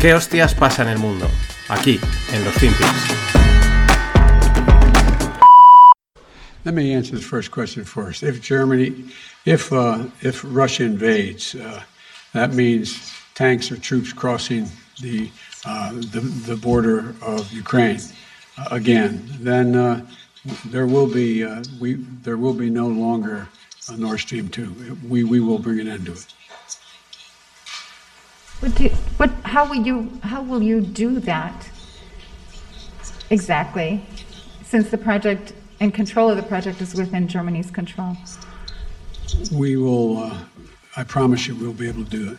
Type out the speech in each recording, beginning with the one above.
¿Qué hostias pasa en el mundo? Aquí, en los Finpics. Let me answer the first question first. If Germany, if uh, if Russia invades, uh, that means tanks or troops crossing the uh, the, the, border of Ukraine uh, again. Then uh, there will be uh, we there will be no longer a Nord Stream two. We we will bring an end to it. What do, what, how will you, how will you do that exactly? Since the project and control of the project is within Germany's control. We will, uh, I promise you, we'll be able to do it.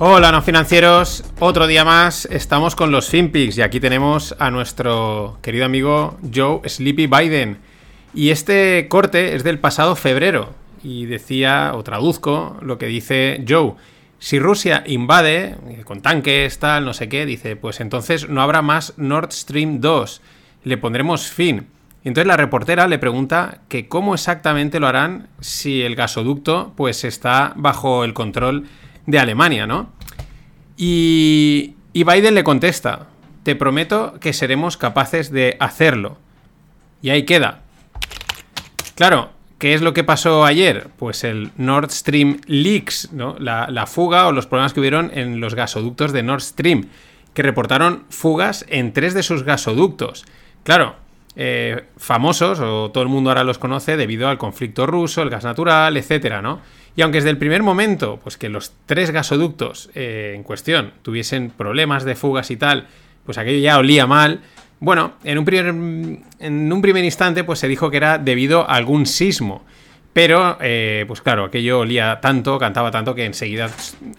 Hola, no financieros. Otro día más estamos con los FinPix y aquí tenemos a nuestro querido amigo Joe Sleepy Biden. Y este corte es del pasado febrero y decía, o traduzco, lo que dice Joe. Si Rusia invade, eh, con tanques, tal, no sé qué, dice, pues entonces no habrá más Nord Stream 2. Le pondremos fin. Y entonces la reportera le pregunta que cómo exactamente lo harán si el gasoducto pues está bajo el control de Alemania, ¿no? Y, y Biden le contesta, te prometo que seremos capaces de hacerlo. Y ahí queda. Claro, ¿qué es lo que pasó ayer? Pues el Nord Stream Leaks, ¿no? La, fuga o los problemas que hubieron en los gasoductos de Nord Stream, que reportaron fugas en tres de sus gasoductos. Claro, eh, famosos, o todo el mundo ahora los conoce debido al conflicto ruso, el gas natural, etcétera, ¿no? Y aunque desde el primer momento, pues que los tres gasoductos eh, en cuestión tuviesen problemas de fugas y tal, pues aquello ya olía mal, bueno, en un primer, en un primer instante pues se dijo que era debido a algún sismo. Pero, eh, pues claro, aquello olía tanto, cantaba tanto que enseguida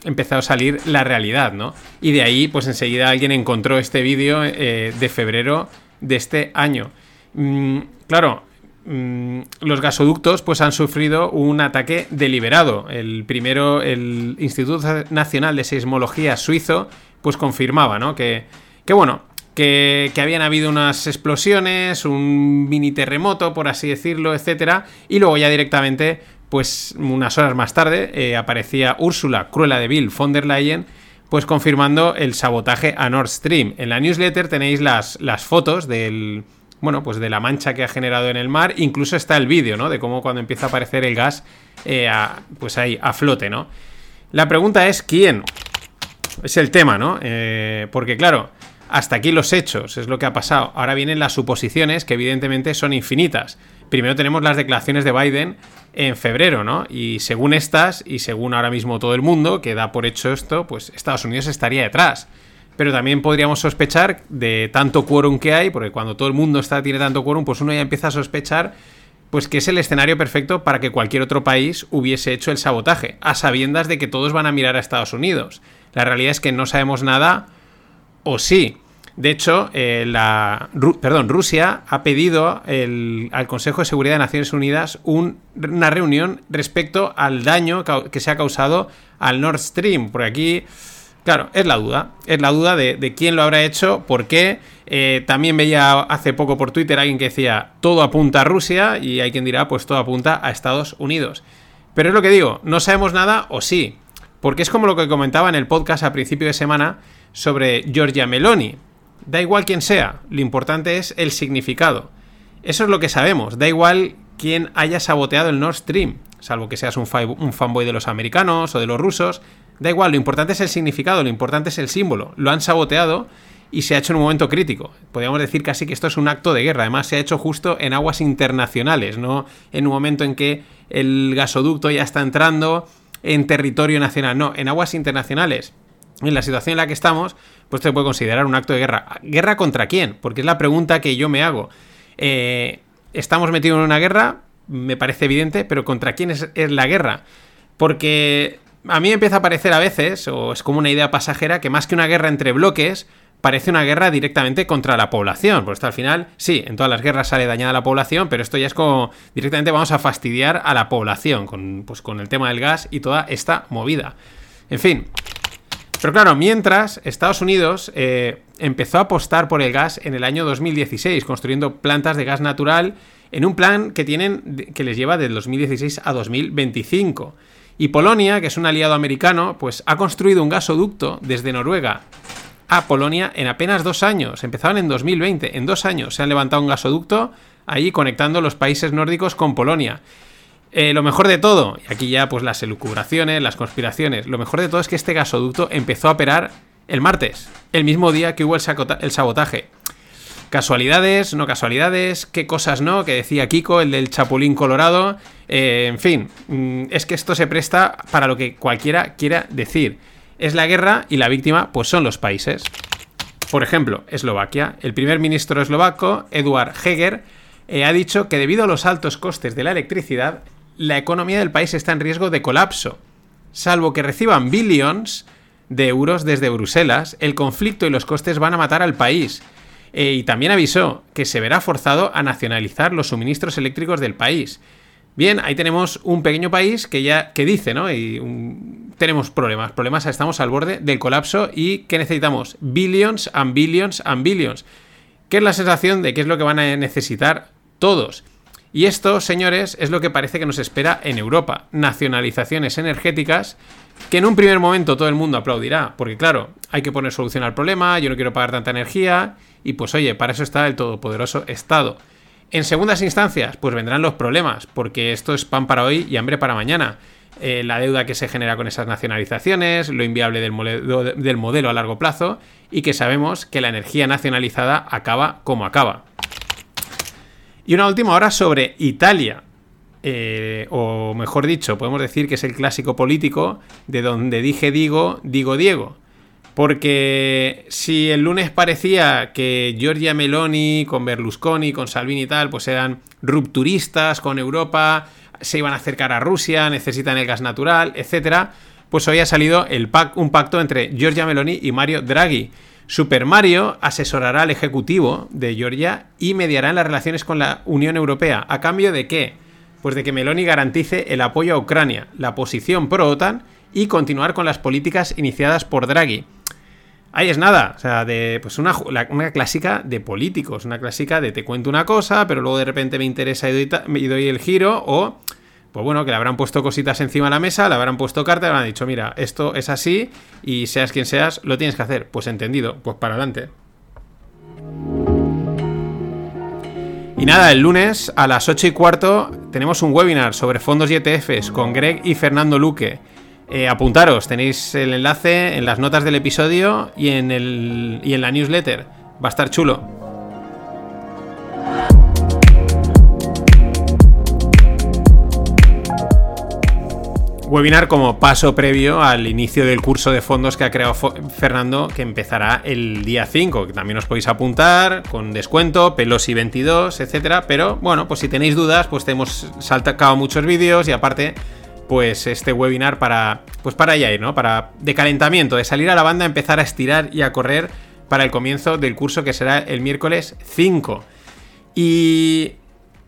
empezó a salir la realidad, ¿no? Y de ahí, pues enseguida alguien encontró este vídeo eh, de febrero de este año. Mm, claro, mm, los gasoductos pues han sufrido un ataque deliberado. El primero, el Instituto Nacional de Seismología suizo, pues confirmaba, ¿no? Que, que bueno, que, habían habido unas explosiones, un mini terremoto, por así decirlo, etcétera, y luego ya directamente, pues unas horas más tarde, eh, aparecía Úrsula Cruella de Vil von der Leyen, pues confirmando el sabotaje a Nord Stream. En la newsletter tenéis las, las fotos del, bueno, pues de la mancha que ha generado en el mar. Incluso está el vídeo, ¿no? De cómo cuando empieza a aparecer el gas, eh, pues ahí, a flote, ¿no? La pregunta es ¿quién? Es el tema, ¿no? Eh, porque claro, hasta aquí los hechos, es lo que ha pasado. Ahora vienen las suposiciones, que evidentemente son infinitas. Primero tenemos las declaraciones de Biden en febrero, ¿no? Y según estas, y según ahora mismo todo el mundo, que da por hecho esto, pues Estados Unidos estaría detrás. Pero también podríamos sospechar de tanto quórum que hay, porque cuando todo el mundo está, tiene tanto quórum, pues uno ya empieza a sospechar pues que es el escenario perfecto para que cualquier otro país hubiese hecho el sabotaje, a sabiendas de que todos van a mirar a Estados Unidos. La realidad es que no sabemos nada o sí. De hecho, eh, la, perdón, Rusia ha pedido al Consejo de Seguridad de Naciones Unidas una reunión respecto al daño que se ha causado al Nord Stream. Por aquí, claro, es la duda. Es la duda de, quién lo habrá hecho, por qué. Eh, también veía hace poco por Twitter alguien que decía todo apunta a Rusia y hay quien dirá pues todo apunta a Estados Unidos. Pero es lo que digo, no sabemos nada o sí. Porque es como lo que comentaba en el podcast a principio de semana sobre Giorgia Meloni. Da igual quién sea, lo importante es el significado. Eso es lo que sabemos, da igual quién haya saboteado el Nord Stream, salvo que seas un, un fanboy de los americanos o de los rusos, da igual, lo importante es el significado, lo importante es el símbolo. Lo han saboteado y se ha hecho en un momento crítico. Podríamos decir casi que esto es un acto de guerra. Además, se ha hecho justo en aguas internacionales, no en un momento en que el gasoducto ya está entrando en territorio nacional. No, en aguas internacionales en la situación en la que estamos, pues se puede considerar un acto de guerra. ¿Guerra contra quién? Porque es la pregunta que yo me hago. Eh, ¿Estamos metidos en una guerra? Me parece evidente, pero ¿contra quién es, la guerra? Porque a mí empieza a parecer a veces, o es como una idea pasajera, que más que una guerra entre bloques, parece una guerra directamente contra la población. Porque al final, sí, en todas las guerras sale dañada la población, pero esto ya es como directamente vamos a fastidiar a la población con, pues, con el tema del gas y toda esta movida. En fin, pero claro, mientras Estados Unidos eh, empezó a apostar por el gas en el año 2016, construyendo plantas de gas natural en un plan que tienen que les lleva del 2016 a 2025. Y Polonia, que es un aliado americano, pues ha construido un gasoducto desde Noruega a Polonia en apenas dos años. Empezaron en 2020, en dos años se han levantado un gasoducto ahí conectando los países nórdicos con Polonia. Eh, lo mejor de todo, y aquí ya pues las elucubraciones, las conspiraciones, lo mejor de todo es que este gasoducto empezó a operar el martes, el mismo día que hubo el, sabotaje. Casualidades, no casualidades, qué cosas no, que decía Kiko, el del Chapulín Colorado. Eh, en fin, mm, es que esto se presta para lo que cualquiera quiera decir. Es la guerra y la víctima, pues son los países. Por ejemplo, Eslovaquia. El primer ministro eslovaco, Eduard Heger, eh, ha dicho que debido a los altos costes de la electricidad, la economía del país está en riesgo de colapso. Salvo que reciban billions de euros desde Bruselas, el conflicto y los costes van a matar al país. Eh, y también avisó que se verá forzado a nacionalizar los suministros eléctricos del país. Bien, ahí tenemos un pequeño país que ya que dice, ¿no? Y tenemos problemas, problemas, estamos al borde del colapso y que necesitamos billions and billions and billions. ¿Qué es la sensación de qué es lo que van a necesitar todos? Y esto, señores, es lo que parece que nos espera en Europa. Nacionalizaciones energéticas que en un primer momento todo el mundo aplaudirá, porque claro, hay que poner solución al problema, yo no quiero pagar tanta energía, y pues oye, para eso está el todopoderoso Estado. En segundas instancias, pues vendrán los problemas, porque esto es pan para hoy y hambre para mañana. Eh, la deuda que se genera con esas nacionalizaciones, lo inviable del del modelo a largo plazo, y que sabemos que la energía nacionalizada acaba como acaba. Y una última hora sobre Italia. Eh, o mejor dicho, podemos decir que es el clásico político de donde dije digo, digo Diego. Porque si el lunes parecía que Giorgia Meloni con Berlusconi, con Salvini y tal, pues eran rupturistas con Europa, se iban a acercar a Rusia, necesitan el gas natural, etc., pues hoy ha salido el un pacto entre Giorgia Meloni y Mario Draghi Super Mario asesorará al Ejecutivo de Georgia y mediará en las relaciones con la Unión Europea. ¿A cambio de qué? Pues de que Meloni garantice el apoyo a Ucrania, la posición pro-OTAN y continuar con las políticas iniciadas por Draghi. Ahí es nada, o sea, de pues una, una, clásica de políticos, una clásica de te cuento una cosa, pero luego de repente me interesa y doy, y doy el giro, o pues bueno, que le habrán puesto cositas encima de la mesa, le habrán puesto cartas, le habrán dicho, mira, esto es así y seas quien seas, lo tienes que hacer. Pues entendido, pues para adelante. Y nada, el lunes a las 8 y cuarto tenemos un webinar sobre fondos y ETFs con Greg y Fernando Luque. Eh, apuntaros, tenéis el enlace en las notas del episodio y en, el, y en la newsletter. Va a estar chulo. Webinar como paso previo al inicio del curso de fondos que ha creado Fernando, que empezará el día 5, que también os podéis apuntar con descuento, Pelosi 22, etcétera. Pero bueno, pues si tenéis dudas, pues te hemos saltado muchos vídeos y aparte, pues este webinar para, pues para allá ir, ¿no? Para de calentamiento, de salir a la banda, empezar a estirar y a correr para el comienzo del curso que será el miércoles 5. Y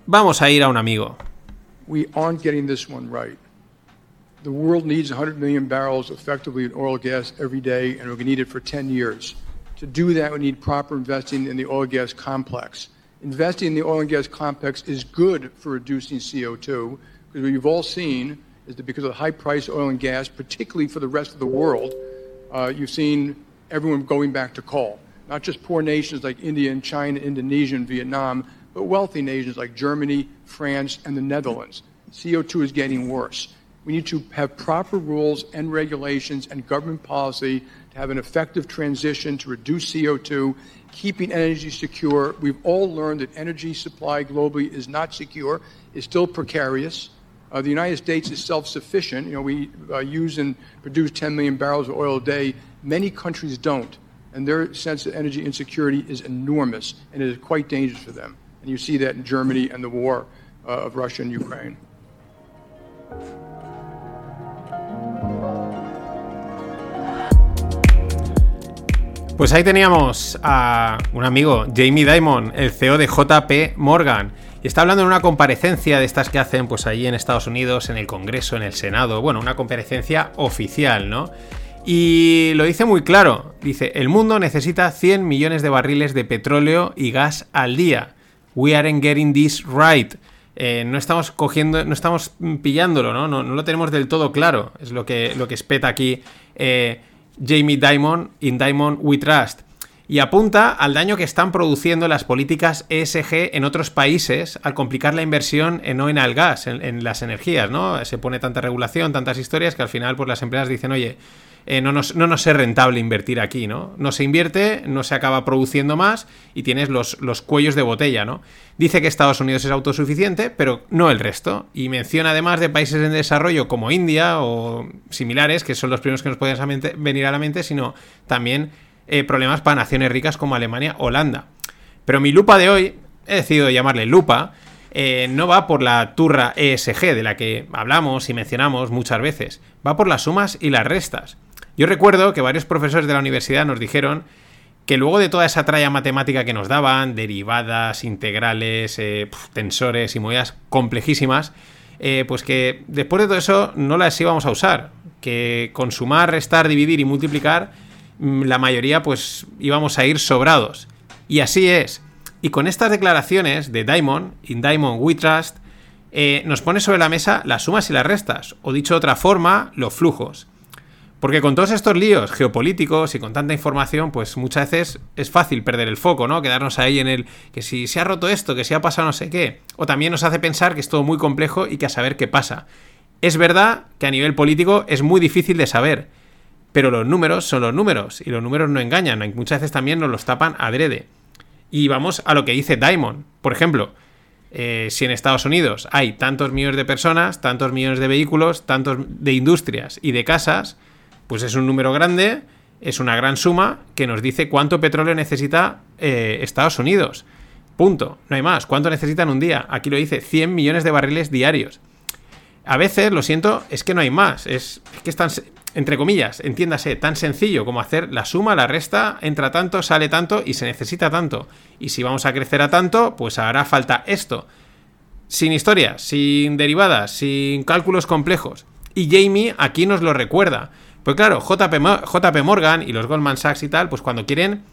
vamos a ir a un amigo. We aren't getting this one right. The world needs 100 million barrels effectively in oil and gas every day, and we're going to need it for 10 years. To do that, we need proper investing in the oil and gas complex. Investing in the oil and gas complex is good for reducing CO2, because what you've all seen is that because of the high price oil and gas, particularly for the rest of the world, uh, you've seen everyone going back to coal. Not just poor nations like India and China, Indonesia and Vietnam, but wealthy nations like Germany, France, and the Netherlands. CO2 is getting worse. We need to have proper rules and regulations and government policy to have an effective transition to reduce CO2, keeping energy secure. We've all learned that energy supply globally is not secure, is still precarious. Uh, the United States is self-sufficient. You know, we uh, use and produce 10 million barrels of oil a day. Many countries don't, and their sense of energy insecurity is enormous, and it is quite dangerous for them. And you see that in Germany and the war uh, of Russia and Ukraine. Pues ahí teníamos a un amigo, Jamie Dimon, el CEO de JP Morgan. Y está hablando en una comparecencia de estas que hacen pues ahí en Estados Unidos, en el Congreso, en el Senado. Bueno, una comparecencia oficial, ¿no? Y lo dice muy claro. Dice, el mundo necesita 100 millones de barriles de petróleo y gas al día. We aren't getting this right. Eh, no estamos cogiendo, no estamos pillándolo, ¿no? ¿no? lo tenemos del todo claro. Es lo que, lo que espeta aquí eh, Jamie Dimon in Diamond We Trust. Y apunta al daño que están produciendo las políticas ESG en otros países al complicar la inversión en oil and gas, en, en, las energías, ¿no? Se pone tanta regulación, tantas historias que al final pues las empresas dicen, oye, eh, no, nos, no, es rentable invertir aquí, ¿no? No se invierte, no se acaba produciendo más y tienes los, los, cuellos de botella, ¿no? Dice que Estados Unidos es autosuficiente, pero no el resto. Y menciona además de países en desarrollo como India o similares, que son los primeros que nos pueden venir a la mente, sino también eh, problemas para naciones ricas como Alemania, Holanda. Pero mi lupa de hoy, he decidido llamarle lupa, eh, no va por la turra ESG de la que hablamos y mencionamos muchas veces, va por las sumas y las restas. Yo recuerdo que varios profesores de la universidad nos dijeron que luego de toda esa tralla matemática que nos daban, derivadas, integrales, eh, tensores y movidas complejísimas, eh, pues que después de todo eso no las íbamos a usar. Que con sumar, restar, dividir y multiplicar, mm, la mayoría pues íbamos a ir sobrados. Y así es. Y con estas declaraciones de Diamond, in Diamond We Trust, eh, nos pone sobre la mesa las sumas y las restas, o dicho de otra forma, los flujos. Porque con todos estos líos geopolíticos y con tanta información, pues muchas veces es fácil perder el foco, ¿no? Quedarnos ahí en el que si se ha roto esto, que si ha pasado no sé qué. O también nos hace pensar que es todo muy complejo y que a saber qué pasa. Es verdad que a nivel político es muy difícil de saber, pero los números son los números y los números no engañan. Muchas veces también nos los tapan adrede. Y vamos a lo que dice Diamond. Por ejemplo, eh, si en Estados Unidos hay tantos millones de personas, tantos millones de vehículos, tantos de industrias y de casas, pues es un número grande, es una gran suma que nos dice cuánto petróleo necesita eh, Estados Unidos. Punto. No hay más. ¿Cuánto necesitan un día? Aquí lo dice, 100 millones de barriles diarios. A veces, lo siento, es que no hay más. Es, que es tan, entre comillas, entiéndase, tan sencillo como hacer la suma, la resta, entra tanto, sale tanto y se necesita tanto. Y si vamos a crecer a tanto, pues hará falta esto. Sin historias, sin derivadas, sin cálculos complejos. Y Jamie aquí nos lo recuerda. Pues claro, JP, Morgan y los Goldman Sachs y tal, pues cuando quieren,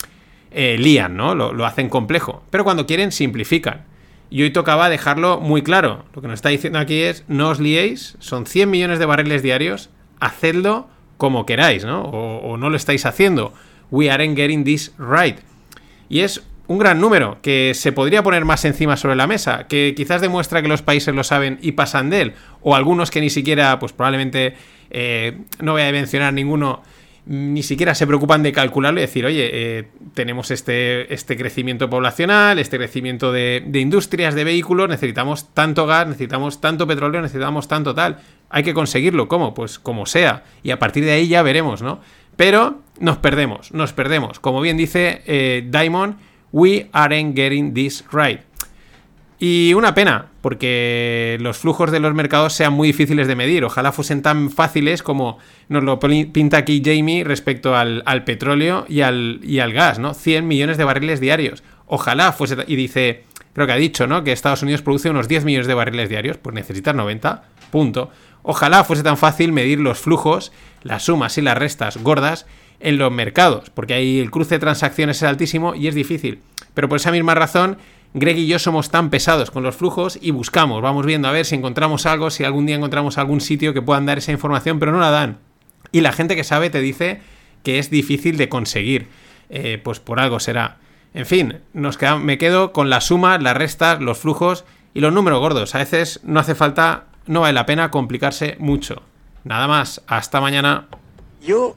eh, lían, ¿no? Lo, hacen complejo. Pero cuando quieren, simplifican. Y hoy tocaba dejarlo muy claro. Lo que nos está diciendo aquí es, no os liéis, son 100 millones de barriles diarios, hacedlo como queráis, ¿no? O, o no lo estáis haciendo. We aren't getting this right. Y es un gran número que se podría poner más encima sobre la mesa, que quizás demuestra que los países lo saben y pasan de él, o algunos que ni siquiera, pues probablemente eh, no voy a mencionar ninguno, ni siquiera se preocupan de calcularlo y decir, oye, eh, tenemos este, este crecimiento poblacional, este crecimiento de, industrias, de vehículos, necesitamos tanto gas, necesitamos tanto petróleo, necesitamos tanto tal. Hay que conseguirlo, ¿cómo? Pues como sea. Y a partir de ahí ya veremos, ¿no? Pero nos perdemos, nos perdemos. Como bien dice eh, Diamond, we aren't getting this right. Y una pena, porque los flujos de los mercados sean muy difíciles de medir. Ojalá fuesen tan fáciles como nos lo pinta aquí Jamie respecto al, petróleo y al, y al, gas, ¿no? 100 millones de barriles diarios. Ojalá fuese... Y dice, creo que ha dicho, ¿no? Que Estados Unidos produce unos 10 millones de barriles diarios, pues necesitas 90, punto. Ojalá fuese tan fácil medir los flujos, las sumas y las restas gordas en los mercados, porque ahí el cruce de transacciones es altísimo y es difícil. Pero por esa misma razón Greg y yo somos tan pesados con los flujos y buscamos, vamos viendo a ver si encontramos algo, si algún día encontramos algún sitio que puedan dar esa información, pero no la dan. Y la gente que sabe te dice que es difícil de conseguir. Eh, pues por algo será. En fin, nos me quedo con las sumas, las restas, los flujos y los números gordos. A veces no hace falta, no vale la pena complicarse mucho. Nada más, hasta mañana. Yo